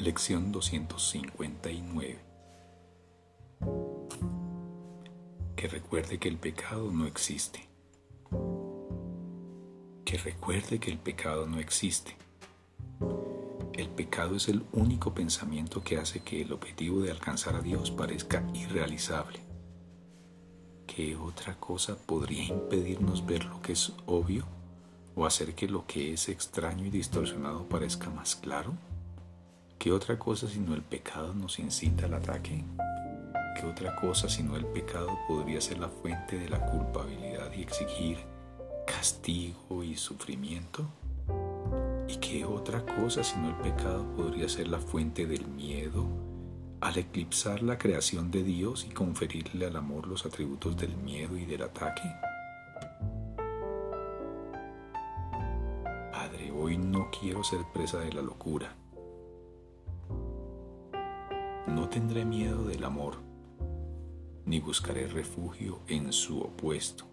Lección 259. Que recuerde que el pecado no existe. Que recuerde que el pecado no existe. El pecado es el único pensamiento que hace que el objetivo de alcanzar a Dios parezca irrealizable. ¿Qué otra cosa podría impedirnos ver lo que es obvio o hacer que lo que es extraño y distorsionado parezca más claro? ¿Qué otra cosa sino el pecado nos incita al ataque? ¿Qué otra cosa sino el pecado podría ser la fuente de la culpabilidad y exigir castigo y sufrimiento? ¿Y qué otra cosa sino el pecado podría ser la fuente del miedo al eclipsar la creación de Dios y conferirle al amor los atributos del miedo y del ataque? Padre, hoy no quiero ser presa de la locura no tendré miedo del amor, ni buscaré refugio en su opuesto,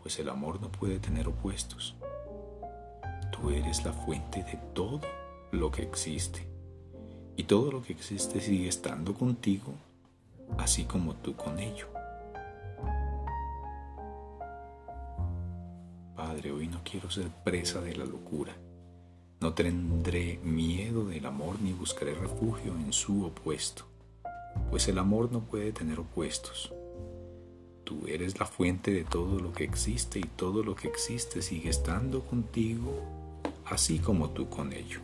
pues el amor no puede tener opuestos. Tú eres la fuente de todo lo que existe, y todo lo que existe sigue estando contigo, así como tú con ello. Padre, hoy no quiero ser presa de la locura no tendré miedo del amor ni buscaré refugio en su opuesto, pues el amor no puede tener opuestos. Tú eres la fuente de todo lo que existe y todo lo que existe sigue estando contigo, así como tú con ello.